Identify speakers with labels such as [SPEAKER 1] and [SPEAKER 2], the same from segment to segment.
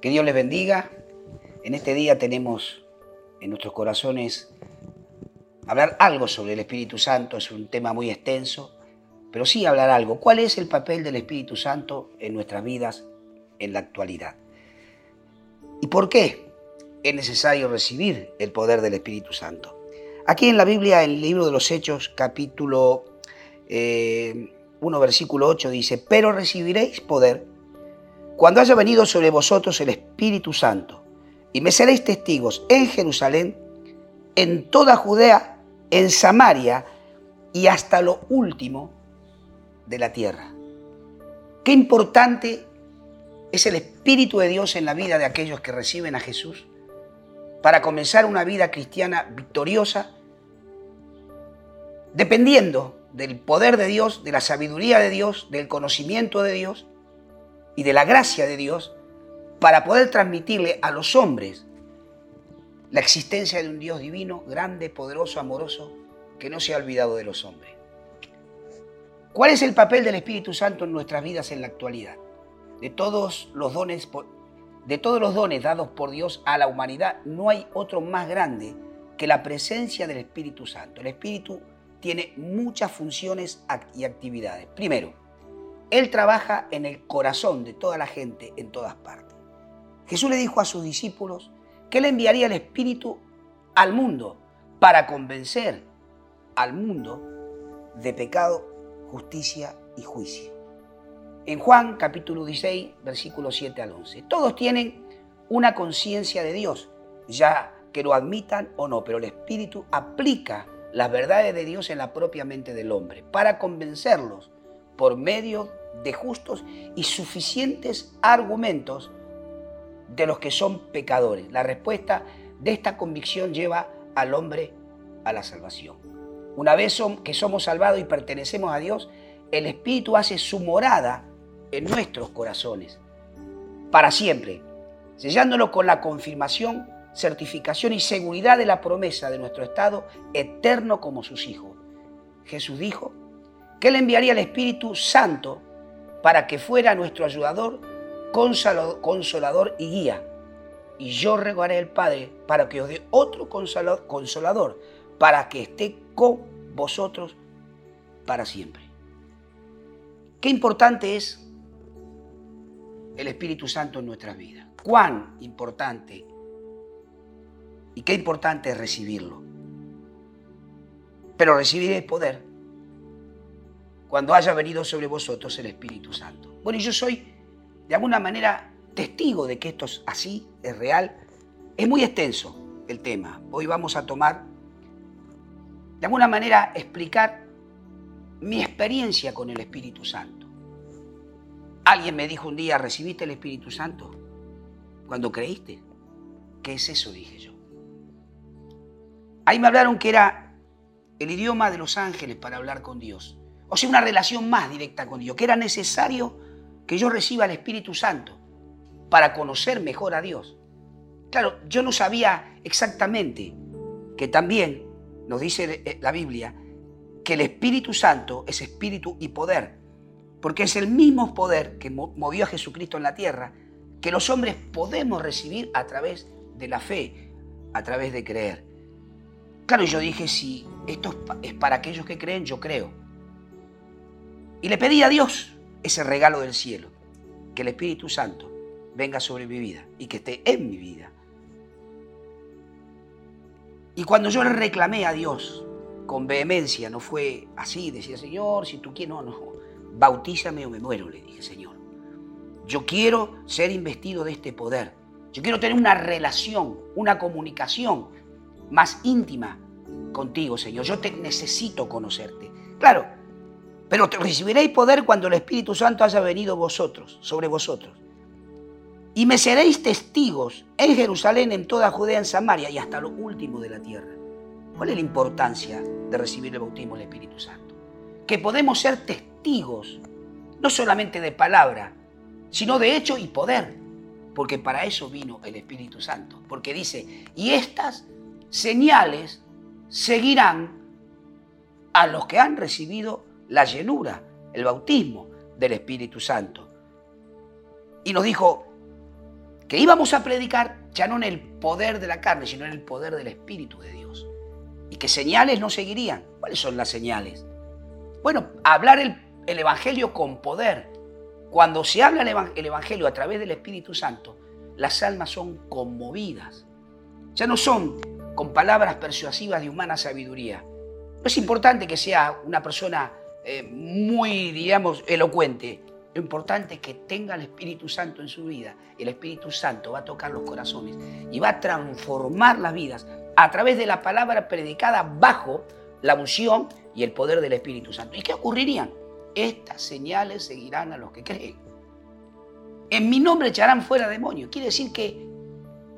[SPEAKER 1] Que Dios les bendiga. En este día tenemos en nuestros corazones hablar algo sobre el Espíritu Santo. Es un tema muy extenso, pero sí hablar algo. ¿Cuál es el papel del Espíritu Santo en nuestras vidas en la actualidad? ¿Y por qué es necesario recibir el poder del Espíritu Santo? Aquí en la Biblia, en el libro de los Hechos, capítulo 1, eh, versículo 8, dice, pero recibiréis poder cuando haya venido sobre vosotros el Espíritu Santo, y me seréis testigos en Jerusalén, en toda Judea, en Samaria y hasta lo último de la tierra. Qué importante es el Espíritu de Dios en la vida de aquellos que reciben a Jesús para comenzar una vida cristiana victoriosa, dependiendo del poder de Dios, de la sabiduría de Dios, del conocimiento de Dios y de la gracia de Dios para poder transmitirle a los hombres la existencia de un Dios divino, grande, poderoso, amoroso, que no se ha olvidado de los hombres. ¿Cuál es el papel del Espíritu Santo en nuestras vidas en la actualidad? De todos los dones, de todos los dones dados por Dios a la humanidad, no hay otro más grande que la presencia del Espíritu Santo. El Espíritu tiene muchas funciones y actividades. Primero, él trabaja en el corazón de toda la gente en todas partes. Jesús le dijo a sus discípulos que Él enviaría el Espíritu al mundo para convencer al mundo de pecado, justicia y juicio. En Juan capítulo 16, versículos 7 al 11. Todos tienen una conciencia de Dios, ya que lo admitan o no, pero el Espíritu aplica las verdades de Dios en la propia mente del hombre para convencerlos por medio de justos y suficientes argumentos de los que son pecadores. La respuesta de esta convicción lleva al hombre a la salvación. Una vez que somos salvados y pertenecemos a Dios, el Espíritu hace su morada en nuestros corazones, para siempre, sellándolo con la confirmación, certificación y seguridad de la promesa de nuestro estado eterno como sus hijos. Jesús dijo que Él enviaría el Espíritu Santo para que fuera nuestro ayudador, consolador y guía. Y yo regaré al Padre para que os dé otro consolador, para que esté con vosotros para siempre. Qué importante es el Espíritu Santo en nuestras vidas. Cuán importante y qué importante es recibirlo. Pero recibir el poder cuando haya venido sobre vosotros el Espíritu Santo. Bueno, y yo soy de alguna manera testigo de que esto es así, es real. Es muy extenso el tema. Hoy vamos a tomar, de alguna manera, explicar mi experiencia con el Espíritu Santo. Alguien me dijo un día, ¿recibiste el Espíritu Santo? Cuando creíste. ¿Qué es eso? Dije yo. Ahí me hablaron que era el idioma de los ángeles para hablar con Dios o sea, una relación más directa con Dios, que era necesario que yo reciba el Espíritu Santo para conocer mejor a Dios. Claro, yo no sabía exactamente que también nos dice eh, la Biblia que el Espíritu Santo es espíritu y poder, porque es el mismo poder que movió a Jesucristo en la tierra, que los hombres podemos recibir a través de la fe, a través de creer. Claro, yo dije, si esto es para aquellos que creen, yo creo. Y le pedí a Dios ese regalo del cielo, que el Espíritu Santo venga sobre mi vida y que esté en mi vida. Y cuando yo le reclamé a Dios con vehemencia, no fue así, decía, Señor, si tú quieres, no, no, bautízame o me muero, le dije, Señor. Yo quiero ser investido de este poder. Yo quiero tener una relación, una comunicación más íntima contigo, Señor. Yo te necesito conocerte. Claro, pero recibiréis poder cuando el Espíritu Santo haya venido vosotros, sobre vosotros. Y me seréis testigos en Jerusalén, en toda Judea, en Samaria y hasta lo último de la tierra. ¿Cuál es la importancia de recibir el bautismo del Espíritu Santo? Que podemos ser testigos, no solamente de palabra, sino de hecho y poder. Porque para eso vino el Espíritu Santo. Porque dice, y estas señales seguirán a los que han recibido la llenura, el bautismo del Espíritu Santo. Y nos dijo que íbamos a predicar ya no en el poder de la carne, sino en el poder del Espíritu de Dios. Y que señales no seguirían. ¿Cuáles son las señales? Bueno, hablar el, Evangelio con poder. Cuando se habla el Evangelio a través del Espíritu Santo, las almas son conmovidas. Ya no son con palabras persuasivas de humana sabiduría. No es importante que sea una persona eh, muy, digamos, elocuente. Lo importante es que tenga el Espíritu Santo en su vida. El Espíritu Santo va a tocar los corazones y va a transformar las vidas a través de la palabra predicada bajo la unción y el poder del Espíritu Santo. ¿Y qué ocurrirían? Estas señales seguirán a los que creen. En mi nombre echarán fuera demonios. Quiere decir que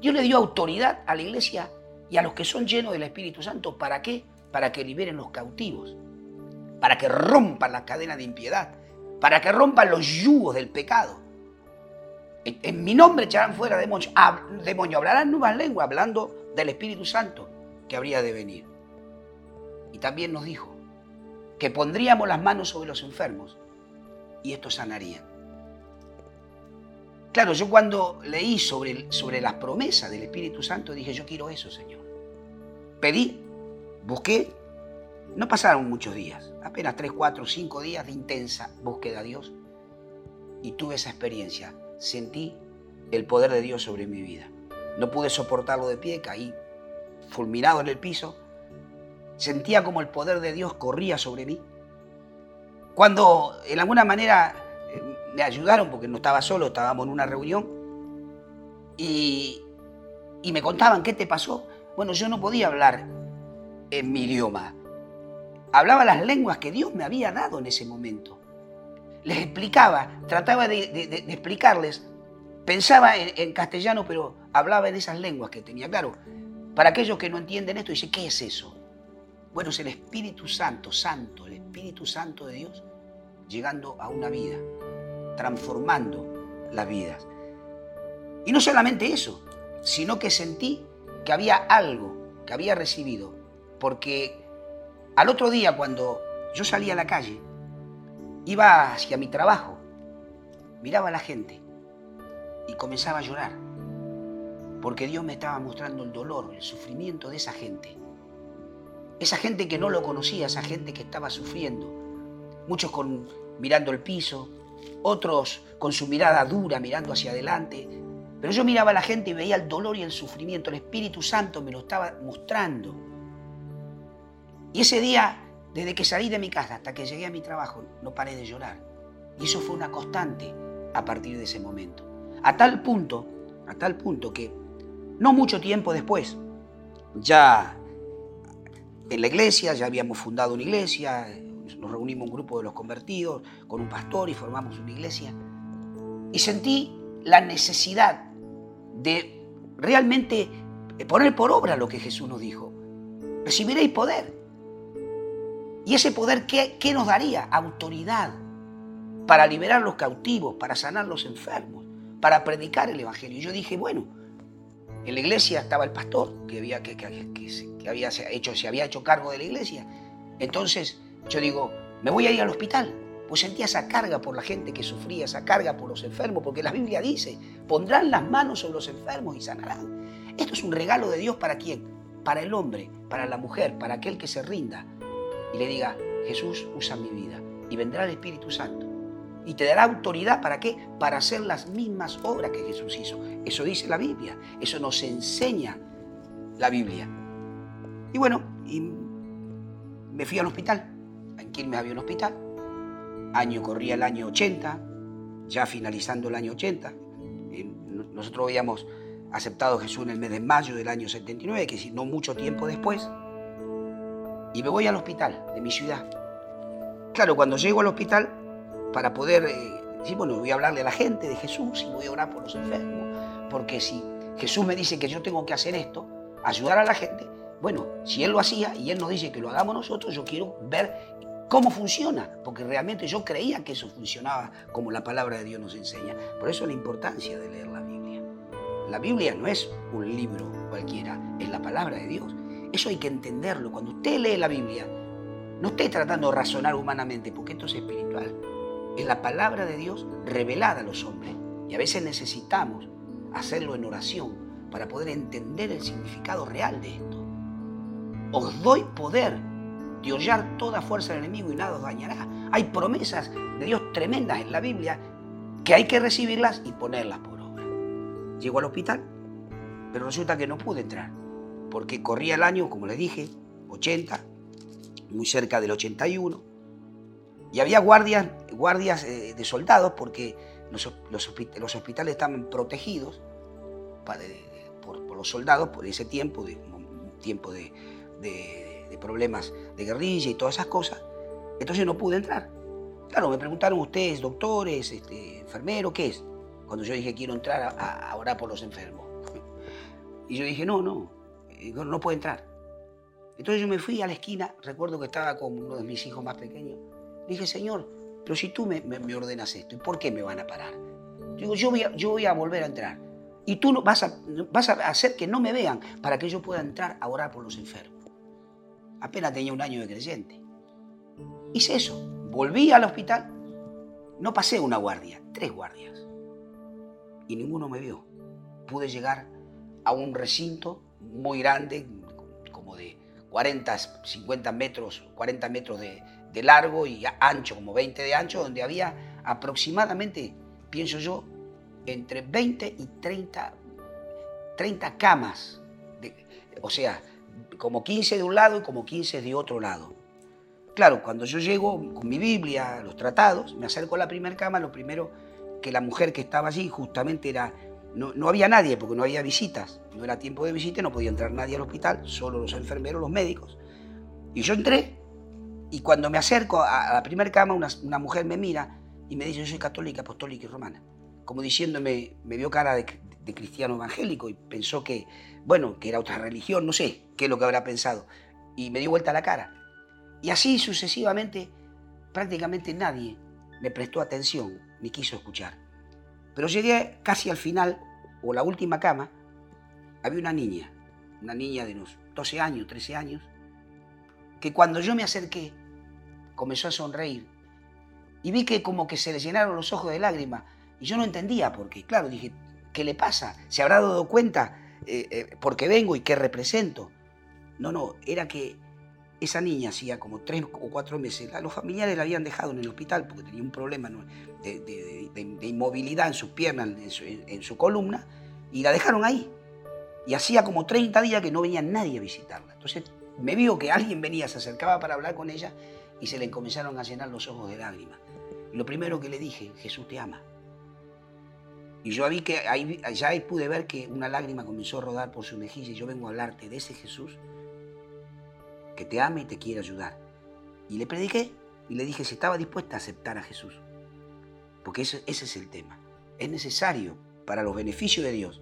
[SPEAKER 1] Dios le dio autoridad a la iglesia y a los que son llenos del Espíritu Santo. ¿Para qué? Para que liberen los cautivos. Para que rompan las cadenas de impiedad. Para que rompan los yugos del pecado. En, mi nombre echarán fuera demonios. demonios. Hablarán nuevas lenguas hablando del Espíritu Santo que habría de venir. Y también nos dijo que pondríamos las manos sobre los enfermos y estos sanarían. Claro, yo cuando leí sobre, sobre las promesas del Espíritu Santo dije, yo quiero eso, Señor. Pedí, busqué, no pasaron muchos días, apenas 3, 4, 5 días de intensa búsqueda a Dios y tuve esa experiencia. Sentí el poder de Dios sobre mi vida. No pude soportarlo de pie, caí fulminado en el piso. Sentía como el poder de Dios corría sobre mí. Cuando en alguna manera me ayudaron porque no estaba solo, estábamos en una reunión y, me contaban qué te pasó. Bueno, yo no podía hablar en mi idioma. Hablaba las lenguas que Dios me había dado en ese momento. Les explicaba, trataba de, explicarles. Pensaba en, castellano, pero hablaba en esas lenguas que tenía. Claro, para aquellos que no entienden esto, dice, ¿qué es eso? Bueno, es el Espíritu Santo, Santo, el Espíritu Santo de Dios, llegando a una vida transformando las vidas. Y no solamente eso, sino que sentí que había algo que había recibido, porque al otro día cuando yo salía a la calle, iba hacia mi trabajo, miraba a la gente y comenzaba a llorar, porque Dios me estaba mostrando el dolor, el sufrimiento de esa gente. Esa gente que no lo conocía, esa gente que estaba sufriendo, muchos con mirando el piso, otros con su mirada dura mirando hacia adelante. Pero yo miraba a la gente y veía el dolor y el sufrimiento. El Espíritu Santo me lo estaba mostrando. Y ese día, desde que salí de mi casa hasta que llegué a mi trabajo, no paré de llorar. Y eso fue una constante a partir de ese momento. A tal punto, a tal punto que no mucho tiempo después, ya en la iglesia, ya habíamos fundado una iglesia, nos reunimos un grupo de los convertidos con un pastor y formamos una iglesia. Y sentí la necesidad de realmente poner por obra lo que Jesús nos dijo. Recibiréis poder. ¿Y ese poder qué, qué nos daría? Autoridad para liberar los cautivos, para sanar los enfermos, para predicar el Evangelio. Y yo dije, bueno, en la iglesia estaba el pastor que, había, que, había hecho, se había hecho cargo de la iglesia. Entonces yo digo, me voy a ir al hospital. Pues sentía esa carga por la gente que sufría, esa carga por los enfermos, porque la Biblia dice, pondrán las manos sobre los enfermos y sanarán. Esto es un regalo de Dios para quién? Para el hombre, para la mujer, para aquel que se rinda y le diga, Jesús usa mi vida y vendrá el Espíritu Santo. Y te dará autoridad para qué? Para hacer las mismas obras que Jesús hizo. Eso dice la Biblia, eso nos enseña la Biblia. Y bueno, y me fui al hospital en Quilmes había un hospital. Año corría el año 80, ya finalizando el año 80. Eh, nosotros habíamos aceptado Jesús en el mes de mayo del año 79, que es no mucho tiempo después. Y me voy al hospital de mi ciudad. Claro, cuando llego al hospital, para poder eh, decir, bueno, voy a hablarle a la gente de Jesús y voy a orar por los enfermos. Porque si Jesús me dice que yo tengo que hacer esto, ayudar a la gente, bueno, si Él lo hacía y Él nos dice que lo hagamos nosotros, yo quiero ver cómo funciona, porque realmente yo creía que eso funcionaba como la palabra de Dios nos enseña. Por eso la importancia de leer la Biblia. La Biblia no es un libro cualquiera, es la palabra de Dios. Eso hay que entenderlo. Cuando usted lee la Biblia, no esté tratando de razonar humanamente, porque esto es espiritual. Es la palabra de Dios revelada a los hombres. Y a veces necesitamos hacerlo en oración para poder entender el significado real de esto. Os doy poder de hollar toda fuerza del enemigo y nada os dañará. Hay promesas de Dios tremendas en la Biblia que hay que recibirlas y ponerlas por obra. Llego al hospital, pero resulta que no pude entrar, porque corría el año, como les dije, 80, muy cerca del 81, y había guardias, guardias eh, de soldados porque los, hospitales estaban protegidos por, los soldados por ese tiempo, de, tiempo de, problemas de guerrilla y todas esas cosas. Entonces no pude entrar. Claro, me preguntaron ustedes, doctores, este, enfermeros, ¿qué es? Cuando yo dije quiero entrar a, orar por los enfermos. Y yo dije, no, no, no, puedo entrar. Entonces yo me fui a la esquina, recuerdo que estaba con uno de mis hijos más pequeños. Dije, Señor, pero si tú me, ordenas esto, ¿y por qué me van a parar? Digo, yo voy a, yo voy a volver a entrar. Y tú vas a, vas a hacer que no me vean para que yo pueda entrar a orar por los enfermos. Apenas tenía un año de creyente. Hice eso. Volví al hospital. No pasé una guardia, tres guardias. Y ninguno me vio. Pude llegar a un recinto muy grande, como de 40, 50 metros, 40 metros de, de largo y ancho, como 20 de ancho, donde había aproximadamente, pienso yo, entre 20 y 30, 30 camas. o sea, como 15 de un lado y como 15 de otro lado. Claro, cuando yo llego con mi Biblia, los tratados, me acerco a la primera cama, lo primero que la mujer que estaba allí justamente era, no, no había nadie porque no había visitas, no era tiempo de visita, no podía entrar nadie al hospital, solo los enfermeros, los médicos. Y yo entré y cuando me acerco a la primera cama, una, mujer me mira y me dice, yo soy católica, apostólica y romana. Como diciéndome, me vio cara de, cristiano evangélico y pensó que, bueno, que era otra religión, no sé qué es lo que habrá pensado. Y me dio vuelta la cara. Y así sucesivamente, prácticamente nadie me prestó atención ni quiso escuchar. Pero llegué casi al final, o la última cama, había una niña, una niña de unos 12 años, 13 años, que cuando yo me acerqué, comenzó a sonreír. Y vi que como que se le llenaron los ojos de lágrimas. Y yo no entendía por qué. Claro, dije, ¿qué le pasa? ¿Se habrá dado cuenta eh, eh, por qué vengo y qué represento? No, no, era que esa niña hacía como tres o cuatro meses, los familiares la habían dejado en el hospital porque tenía un problema de, inmovilidad en sus piernas, en su, en su, columna, y la dejaron ahí. Y hacía como 30 días que no venía nadie a visitarla. Entonces me vio que alguien venía, se acercaba para hablar con ella y se le comenzaron a llenar los ojos de lágrimas. Lo primero que le dije, Jesús te ama. Y yo vi que ahí, ya ahí pude ver que una lágrima comenzó a rodar por su mejilla y yo vengo a hablarte de ese Jesús que te ama y te quiere ayudar. Y le prediqué y le dije si estaba dispuesta a aceptar a Jesús. Porque ese, ese es el tema. Es necesario para los beneficios de Dios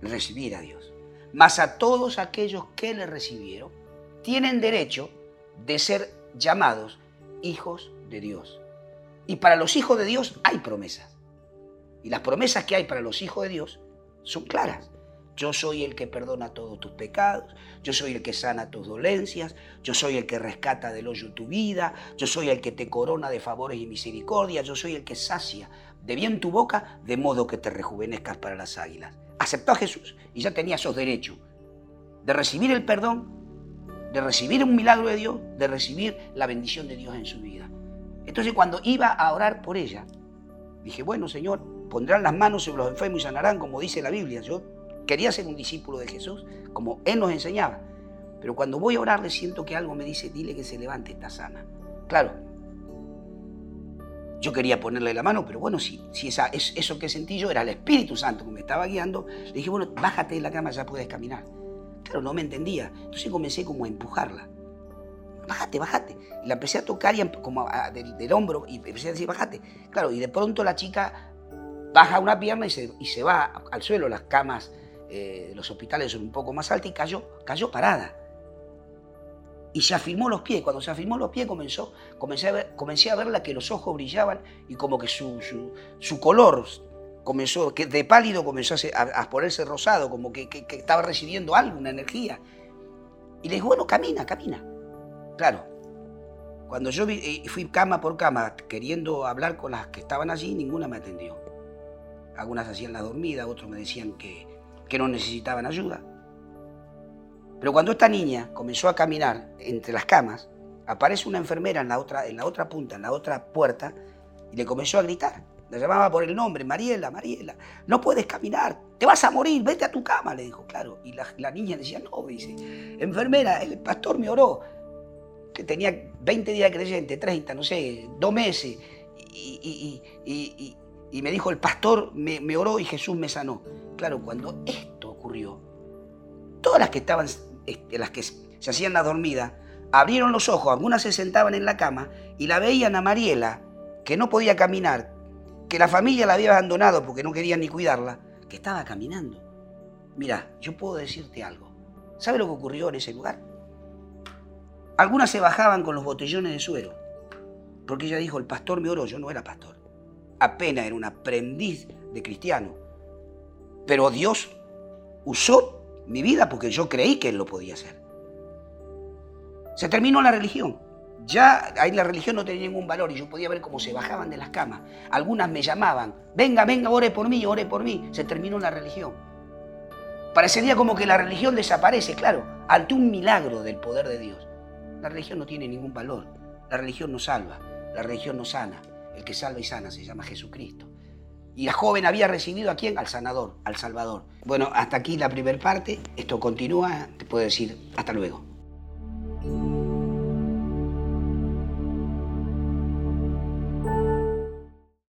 [SPEAKER 1] recibir a Dios. Mas a todos aquellos que le recibieron, tienen derecho de ser llamados hijos de Dios. Y para los hijos de Dios hay promesas. Y las promesas que hay para los hijos de Dios son claras. Yo soy el que perdona todos tus pecados, yo soy el que sana tus dolencias, yo soy el que rescata del hoyo tu vida, yo soy el que te corona de favores y misericordia, yo soy el que sacia de bien tu boca, de modo que te rejuvenezcas para las águilas. Aceptó a Jesús y ya tenía esos derechos de recibir el perdón de recibir un milagro de Dios, de recibir la bendición de Dios en su vida. Entonces cuando iba a orar por ella, dije, bueno Señor, pondrán las manos sobre los enfermos y sanarán, como dice la Biblia. Yo quería ser un discípulo de Jesús, como Él nos enseñaba. Pero cuando voy a orarle siento que algo me dice, dile que se levante, está sana. Claro, yo quería ponerle la mano, pero bueno, si, eso que sentí yo era el Espíritu Santo que me estaba guiando, le dije, bueno, bájate de la cama, ya puedes caminar. Claro, no me entendía. Entonces comencé como a empujarla. Bájate, bájate. Y la empecé a tocar y como del, hombro y empecé a decir, bájate. Claro, y de pronto la chica baja una pierna y se va al suelo. Las camas eh, los hospitales son un poco más altas y cayó, parada. Y se afirmó los pies. Cuando se afirmó los pies comenzó, comencé a, verla que los ojos brillaban y como que su, color comenzó, que de pálido comenzó a, ponerse rosado, como que, estaba recibiendo algo, una energía. Y le dije, bueno, camina, camina. Claro, cuando yo fui cama por cama queriendo hablar con las que estaban allí, ninguna me atendió. algunas hacían la dormida, otros me decían que, que no necesitaban ayuda. Pero cuando esta niña comenzó a caminar entre las camas, aparece una enfermera en la otra, en la otra punta, en la otra puerta, y le comenzó a gritar. La llamaba por el nombre, Mariela, Mariela, no puedes caminar, te vas a morir, vete a tu cama, le dijo, claro. Y la, niña decía, no, dice, enfermera, el pastor me oró, que tenía 20 días de creyente, 30, no sé, dos meses, y, me dijo, el pastor me, me oró y Jesús me sanó. Claro, cuando esto ocurrió, todas las que estaban, este, las que se hacían la dormida, abrieron los ojos, algunas se sentaban en la cama y la veían a Mariela, que no podía caminar, que la familia la había abandonado porque no querían ni cuidarla, que estaba caminando. Mira, yo puedo decirte algo. ¿Sabe lo que ocurrió en ese lugar? Algunas se bajaban con los botellones de suero, porque ella dijo, el pastor me oró, yo no era pastor. Apenas era un aprendiz de cristiano. Pero Dios usó mi vida porque yo creí que Él lo podía hacer. Se terminó la religión. Ya ahí la religión no tenía ningún valor y yo podía ver cómo se bajaban de las camas. Algunas me llamaban, venga, venga, ore por mí, ore por mí. Se terminó la religión. Parecería como que la religión desaparece, claro, ante un milagro del poder de Dios. La religión no tiene ningún valor. La religión no salva, la religión no sana. El que salva y sana se llama Jesucristo. Y la joven había recibido a quién? Al sanador, al salvador. Bueno, hasta aquí la primera parte. Esto continúa. Te puedo decir hasta luego.